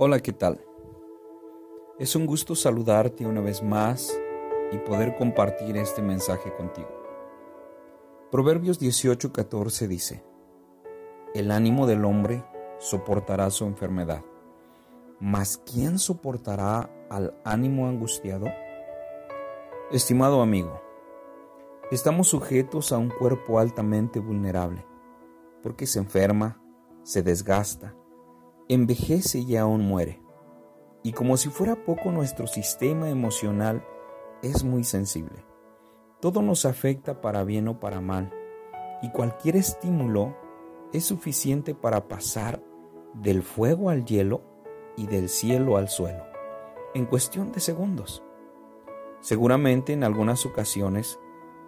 Hola, ¿qué tal? Es un gusto saludarte una vez más y poder compartir este mensaje contigo. Proverbios 18:14 dice, El ánimo del hombre soportará su enfermedad, mas ¿quién soportará al ánimo angustiado? Estimado amigo, estamos sujetos a un cuerpo altamente vulnerable, porque se enferma, se desgasta, envejece y aún muere. Y como si fuera poco nuestro sistema emocional es muy sensible. Todo nos afecta para bien o para mal, y cualquier estímulo es suficiente para pasar del fuego al hielo y del cielo al suelo, en cuestión de segundos. Seguramente en algunas ocasiones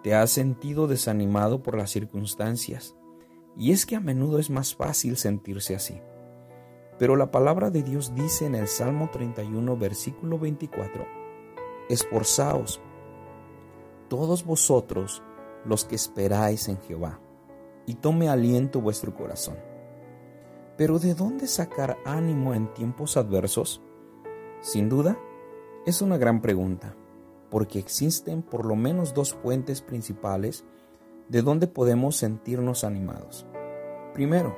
te has sentido desanimado por las circunstancias, y es que a menudo es más fácil sentirse así. Pero la palabra de Dios dice en el Salmo 31, versículo 24, Esforzaos, todos vosotros los que esperáis en Jehová, y tome aliento vuestro corazón. Pero ¿de dónde sacar ánimo en tiempos adversos? Sin duda, es una gran pregunta, porque existen por lo menos dos fuentes principales de donde podemos sentirnos animados. Primero,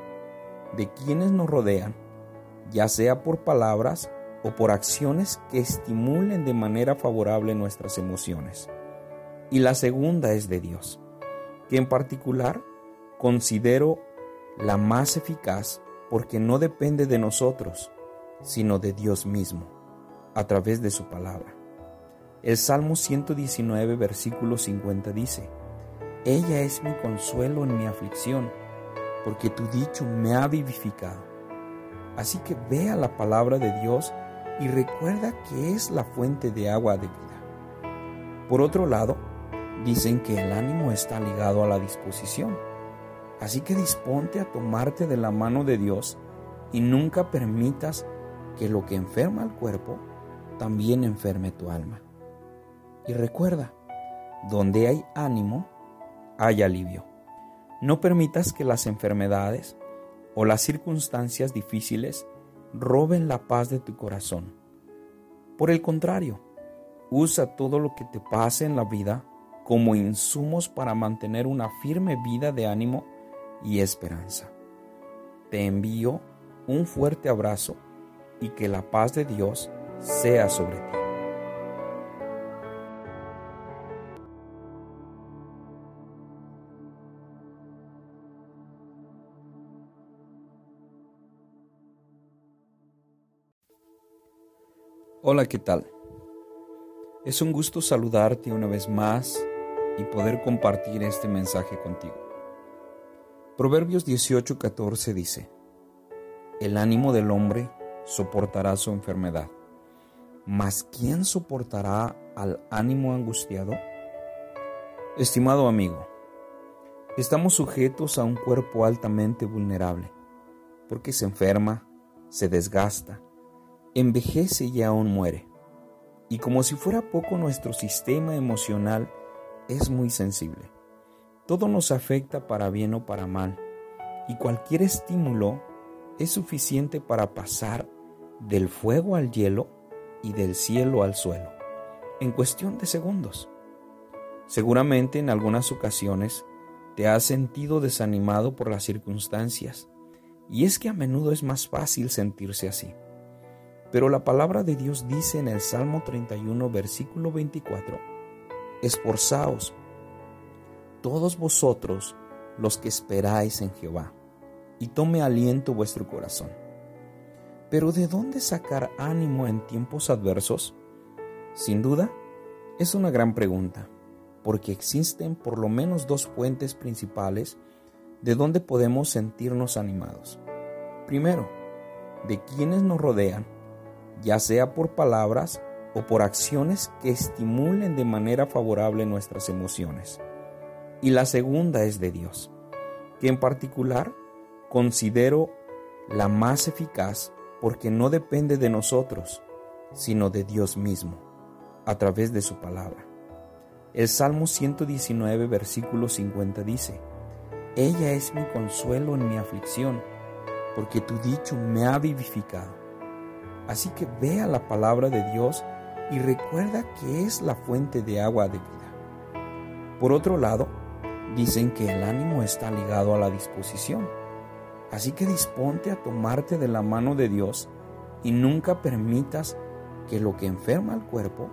de quienes nos rodean ya sea por palabras o por acciones que estimulen de manera favorable nuestras emociones. Y la segunda es de Dios, que en particular considero la más eficaz porque no depende de nosotros, sino de Dios mismo, a través de su palabra. El Salmo 119, versículo 50 dice, Ella es mi consuelo en mi aflicción, porque tu dicho me ha vivificado. Así que vea la palabra de Dios y recuerda que es la fuente de agua de vida. Por otro lado, dicen que el ánimo está ligado a la disposición. Así que disponte a tomarte de la mano de Dios y nunca permitas que lo que enferma al cuerpo también enferme tu alma. Y recuerda, donde hay ánimo, hay alivio. No permitas que las enfermedades o las circunstancias difíciles roben la paz de tu corazón. Por el contrario, usa todo lo que te pase en la vida como insumos para mantener una firme vida de ánimo y esperanza. Te envío un fuerte abrazo y que la paz de Dios sea sobre ti. Hola, ¿qué tal? Es un gusto saludarte una vez más y poder compartir este mensaje contigo. Proverbios 18:14 dice, El ánimo del hombre soportará su enfermedad, mas ¿quién soportará al ánimo angustiado? Estimado amigo, estamos sujetos a un cuerpo altamente vulnerable, porque se enferma, se desgasta, envejece y aún muere. Y como si fuera poco nuestro sistema emocional es muy sensible. Todo nos afecta para bien o para mal, y cualquier estímulo es suficiente para pasar del fuego al hielo y del cielo al suelo, en cuestión de segundos. Seguramente en algunas ocasiones te has sentido desanimado por las circunstancias, y es que a menudo es más fácil sentirse así. Pero la palabra de Dios dice en el Salmo 31, versículo 24, Esforzaos, todos vosotros los que esperáis en Jehová, y tome aliento vuestro corazón. Pero ¿de dónde sacar ánimo en tiempos adversos? Sin duda, es una gran pregunta, porque existen por lo menos dos fuentes principales de donde podemos sentirnos animados. Primero, de quienes nos rodean ya sea por palabras o por acciones que estimulen de manera favorable nuestras emociones. Y la segunda es de Dios, que en particular considero la más eficaz porque no depende de nosotros, sino de Dios mismo, a través de su palabra. El Salmo 119, versículo 50 dice, Ella es mi consuelo en mi aflicción, porque tu dicho me ha vivificado. Así que ve a la palabra de Dios y recuerda que es la fuente de agua de vida. Por otro lado, dicen que el ánimo está ligado a la disposición. Así que disponte a tomarte de la mano de Dios y nunca permitas que lo que enferma al cuerpo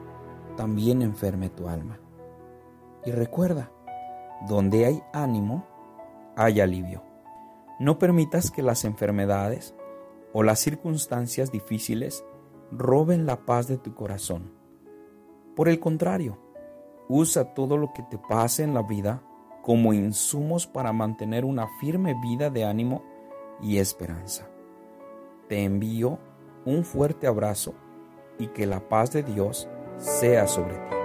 también enferme tu alma. Y recuerda, donde hay ánimo, hay alivio. No permitas que las enfermedades o las circunstancias difíciles roben la paz de tu corazón. Por el contrario, usa todo lo que te pase en la vida como insumos para mantener una firme vida de ánimo y esperanza. Te envío un fuerte abrazo y que la paz de Dios sea sobre ti.